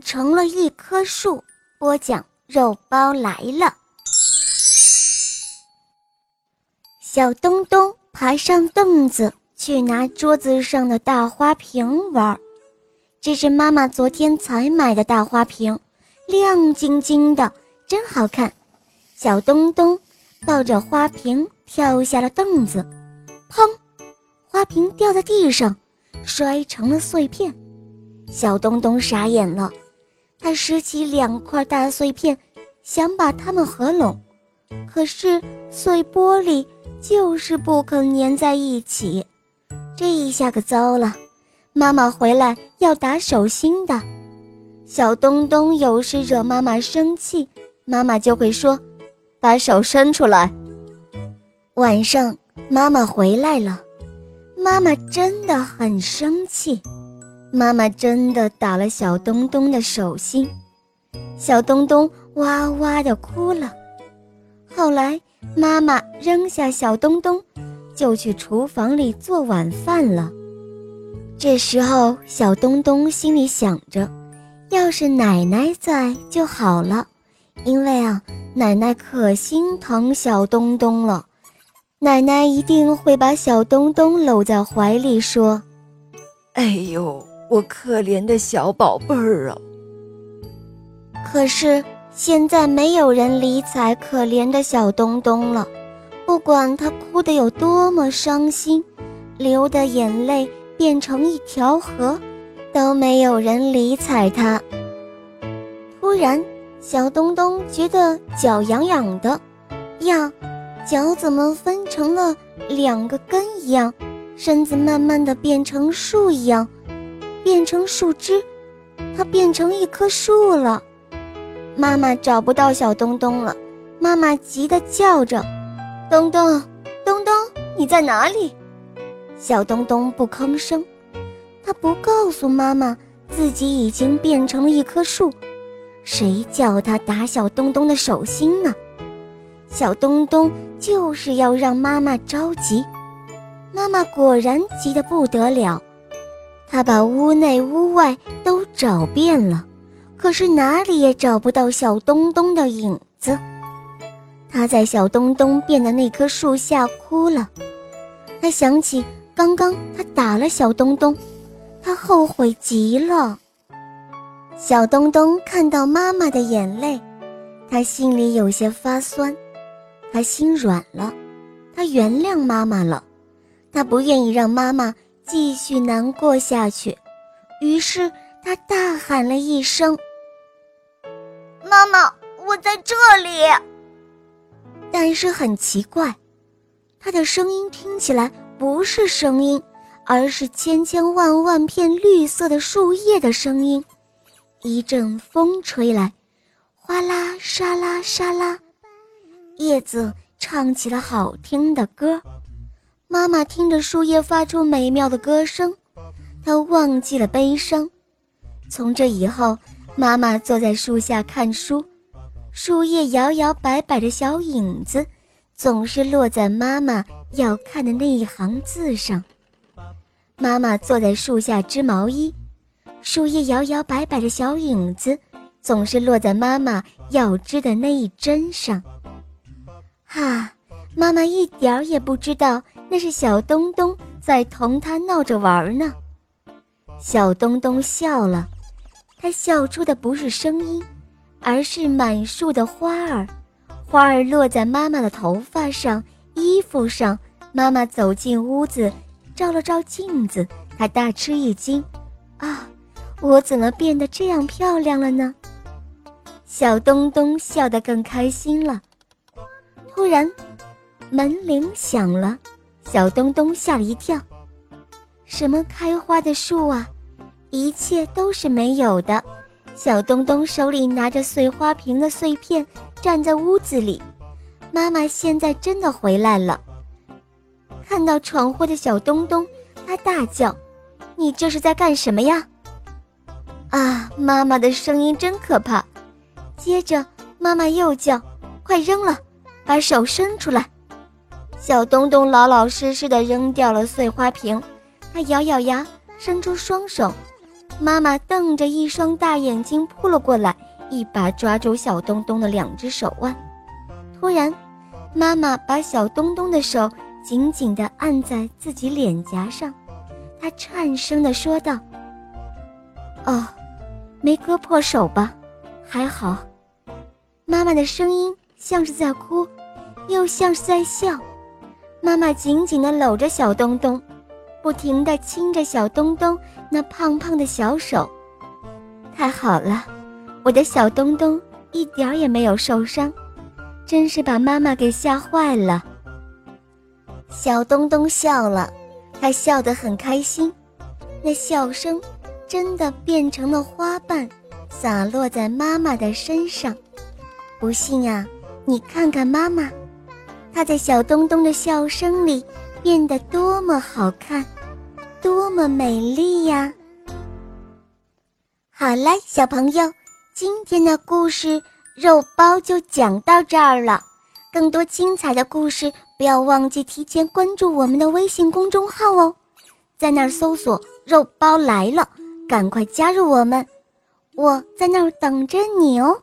成了一棵树。播讲肉包来了。小东东爬上凳子去拿桌子上的大花瓶玩，这是妈妈昨天才买的大花瓶，亮晶晶的，真好看。小东东抱着花瓶跳下了凳子，砰！花瓶掉在地上，摔成了碎片。小东东傻眼了，他拾起两块大碎片，想把它们合拢，可是碎玻璃就是不肯粘在一起。这一下可糟了，妈妈回来要打手心的。小东东有时惹妈妈生气，妈妈就会说：“把手伸出来。”晚上妈妈回来了，妈妈真的很生气。妈妈真的打了小东东的手心，小东东哇哇地哭了。后来，妈妈扔下小东东，就去厨房里做晚饭了。这时候，小东东心里想着，要是奶奶在就好了，因为啊，奶奶可心疼小东东了，奶奶一定会把小东东搂在怀里说：“哎呦。”我可怜的小宝贝儿啊！可是现在没有人理睬可怜的小东东了，不管他哭得有多么伤心，流的眼泪变成一条河，都没有人理睬他。突然，小东东觉得脚痒痒的，呀，脚怎么分成了两个根一样，身子慢慢的变成树一样。变成树枝，它变成一棵树了。妈妈找不到小东东了，妈妈急得叫着：“东东，东东，你在哪里？”小东东不吭声，他不告诉妈妈自己已经变成了一棵树。谁叫他打小东东的手心呢？小东东就是要让妈妈着急。妈妈果然急得不得了。他把屋内屋外都找遍了，可是哪里也找不到小东东的影子。他在小东东变的那棵树下哭了。他想起刚刚他打了小东东，他后悔极了。小东东看到妈妈的眼泪，他心里有些发酸，他心软了，他原谅妈妈了，他不愿意让妈妈。继续难过下去，于是他大喊了一声：“妈妈，我在这里。”但是很奇怪，他的声音听起来不是声音，而是千千万万片绿色的树叶的声音。一阵风吹来，哗啦沙啦沙啦，叶子唱起了好听的歌。妈妈听着树叶发出美妙的歌声，她忘记了悲伤。从这以后，妈妈坐在树下看书，树叶摇摇摆摆的小影子，总是落在妈妈要看的那一行字上。妈妈坐在树下织毛衣，树叶摇摇摆摆的小影子，总是落在妈妈要织的那一针上。哈，妈妈一点儿也不知道。那是小东东在同他闹着玩呢。小东东笑了，他笑出的不是声音，而是满树的花儿。花儿落在妈妈的头发上、衣服上。妈妈走进屋子，照了照镜子，她大吃一惊：“啊，我怎么变得这样漂亮了呢？”小东东笑得更开心了。突然，门铃响了。小东东吓了一跳，什么开花的树啊？一切都是没有的。小东东手里拿着碎花瓶的碎片，站在屋子里。妈妈现在真的回来了。看到闯祸的小东东，他大叫：“你这是在干什么呀？”啊，妈妈的声音真可怕。接着，妈妈又叫：“快扔了，把手伸出来。”小东东老老实实的扔掉了碎花瓶，他咬咬牙，伸出双手，妈妈瞪着一双大眼睛扑了过来，一把抓住小东东的两只手腕。突然，妈妈把小东东的手紧紧地按在自己脸颊上，她颤声地说道：“哦，没割破手吧？还好。”妈妈的声音像是在哭，又像是在笑。妈妈紧紧地搂着小东东，不停地亲着小东东那胖胖的小手。太好了，我的小东东一点儿也没有受伤。真是把妈妈给吓坏了。小东东笑了，他笑得很开心，那笑声真的变成了花瓣，洒落在妈妈的身上。不信啊，你看看妈妈，她在小东东的笑声里变得多么好看，多么美丽呀！好了，小朋友，今天的故事。肉包就讲到这儿了，更多精彩的故事，不要忘记提前关注我们的微信公众号哦，在那儿搜索“肉包来了”，赶快加入我们，我在那儿等着你哦。